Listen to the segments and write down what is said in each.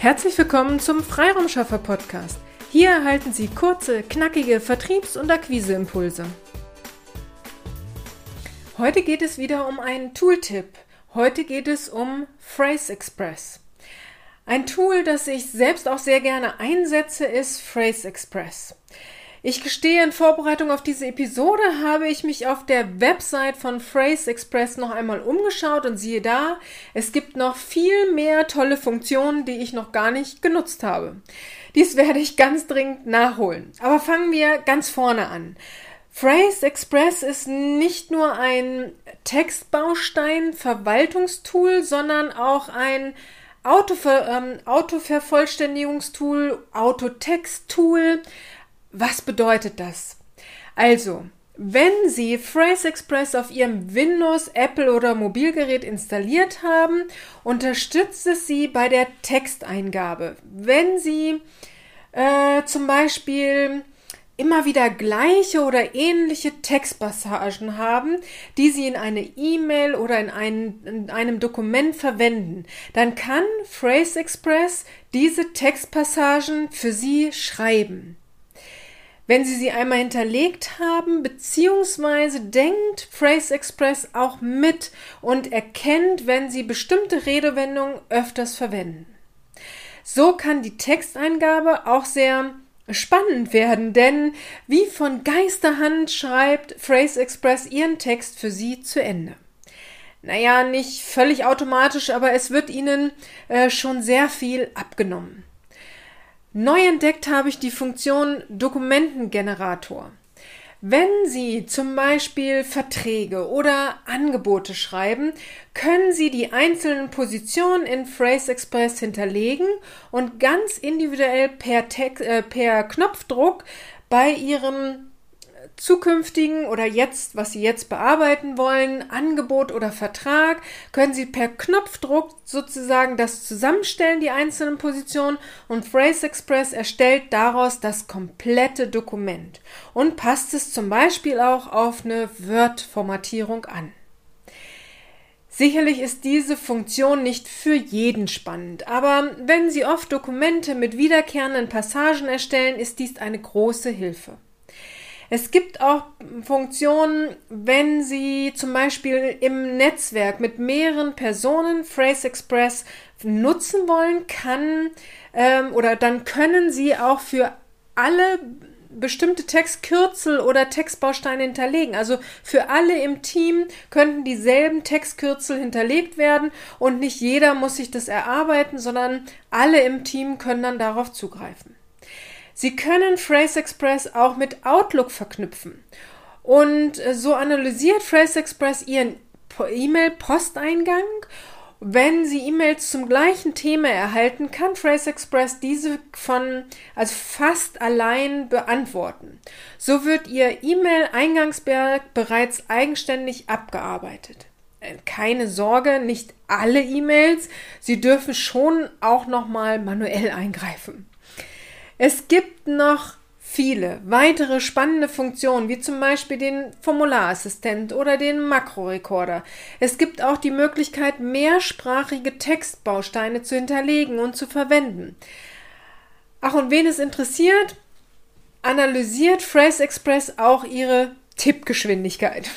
Herzlich willkommen zum Freiraumschaffer Podcast. Hier erhalten Sie kurze, knackige Vertriebs- und Akquiseimpulse. Heute geht es wieder um einen Tooltip. Heute geht es um Phrase Express. Ein Tool, das ich selbst auch sehr gerne einsetze, ist Phrase Express. Ich gestehe, in Vorbereitung auf diese Episode habe ich mich auf der Website von Phrase Express noch einmal umgeschaut und siehe da, es gibt noch viel mehr tolle Funktionen, die ich noch gar nicht genutzt habe. Dies werde ich ganz dringend nachholen. Aber fangen wir ganz vorne an. Phrase Express ist nicht nur ein Textbaustein, Verwaltungstool, sondern auch ein Autover ähm, Autovervollständigungstool, Autotext-Tool, was bedeutet das? Also, wenn Sie Phrase Express auf Ihrem Windows, Apple oder Mobilgerät installiert haben, unterstützt es Sie bei der Texteingabe. Wenn Sie äh, zum Beispiel immer wieder gleiche oder ähnliche Textpassagen haben, die Sie in eine E-Mail oder in, ein, in, einem Dokument verwenden, dann kann Phrase Express diese Textpassagen für Sie schreiben. Wenn Sie sie einmal hinterlegt haben, beziehungsweise denkt Phrase Express auch mit und erkennt, wenn Sie bestimmte Redewendungen öfters verwenden. So kann die Texteingabe auch sehr spannend werden, denn wie von Geisterhand schreibt Phrase Express ihren Text für Sie zu Ende. Naja, nicht völlig automatisch, aber es wird Ihnen äh, schon sehr viel abgenommen. Neu entdeckt habe ich die Funktion Dokumentengenerator. Wenn Sie zum Beispiel Verträge oder Angebote schreiben, können Sie die einzelnen Positionen in Phrase Express hinterlegen und ganz individuell per, Text, äh, per Knopfdruck bei Ihrem zukünftigen oder jetzt, was Sie jetzt bearbeiten wollen, Angebot oder Vertrag, können Sie per Knopfdruck sozusagen das zusammenstellen, die einzelnen Positionen und Phrase Express erstellt daraus das komplette Dokument und passt es zum Beispiel auch auf eine Word-Formatierung an. Sicherlich ist diese Funktion nicht für jeden spannend, aber wenn Sie oft Dokumente mit wiederkehrenden Passagen erstellen, ist dies eine große Hilfe. Es gibt auch Funktionen, wenn Sie zum Beispiel im Netzwerk mit mehreren Personen Phrase Express nutzen wollen, kann ähm, oder dann können Sie auch für alle bestimmte Textkürzel oder Textbausteine hinterlegen. Also für alle im Team könnten dieselben Textkürzel hinterlegt werden und nicht jeder muss sich das erarbeiten, sondern alle im Team können dann darauf zugreifen. Sie können Phrase Express auch mit Outlook verknüpfen. Und äh, so analysiert Phrase Express Ihren E-Mail-Posteingang. Wenn Sie E-Mails zum gleichen Thema erhalten, kann Phrase Express diese von, also fast allein beantworten. So wird Ihr E-Mail-Eingangsberg bereits eigenständig abgearbeitet. Äh, keine Sorge, nicht alle E-Mails. Sie dürfen schon auch nochmal manuell eingreifen. Es gibt noch viele weitere spannende Funktionen, wie zum Beispiel den Formularassistent oder den Makrorekorder. Es gibt auch die Möglichkeit, mehrsprachige Textbausteine zu hinterlegen und zu verwenden. Ach, und wen es interessiert, analysiert Phrase Express auch ihre Tippgeschwindigkeit.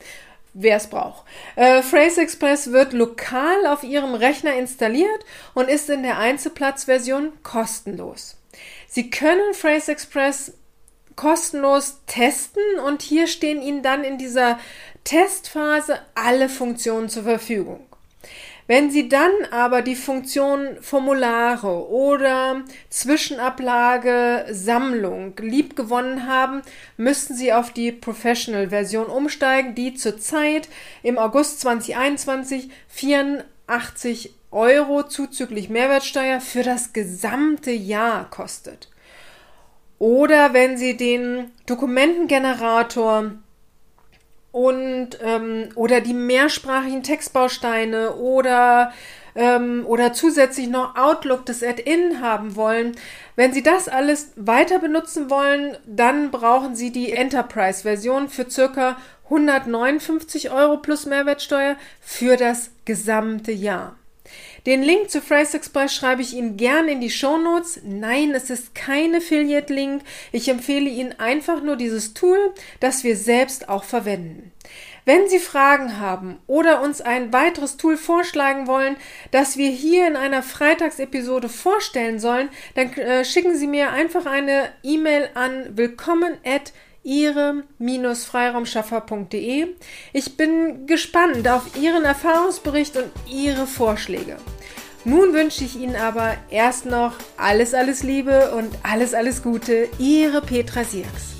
Wer es braucht. Äh, Phrase Express wird lokal auf Ihrem Rechner installiert und ist in der Einzelplatzversion kostenlos. Sie können Phrase Express kostenlos testen und hier stehen Ihnen dann in dieser Testphase alle Funktionen zur Verfügung. Wenn Sie dann aber die Funktion Formulare oder Zwischenablage Sammlung liebgewonnen haben, müssten Sie auf die Professional-Version umsteigen, die zurzeit im August 2021 84 Euro zuzüglich Mehrwertsteuer für das gesamte Jahr kostet. Oder wenn Sie den Dokumentengenerator und ähm, oder die mehrsprachigen Textbausteine oder ähm, oder zusätzlich noch Outlook das Add-in haben wollen. Wenn Sie das alles weiter benutzen wollen, dann brauchen Sie die Enterprise-Version für circa 159 Euro plus Mehrwertsteuer für das gesamte Jahr. Den Link zu Phrase Express schreibe ich Ihnen gern in die Show Notes. Nein, es ist kein Affiliate-Link. Ich empfehle Ihnen einfach nur dieses Tool, das wir selbst auch verwenden. Wenn Sie Fragen haben oder uns ein weiteres Tool vorschlagen wollen, das wir hier in einer Freitagsepisode vorstellen sollen, dann äh, schicken Sie mir einfach eine E-Mail an willkommen ihre-freiraumschaffer.de. Ich bin gespannt auf Ihren Erfahrungsbericht und Ihre Vorschläge. Nun wünsche ich Ihnen aber erst noch alles, alles Liebe und alles, alles Gute. Ihre Petra Sierks.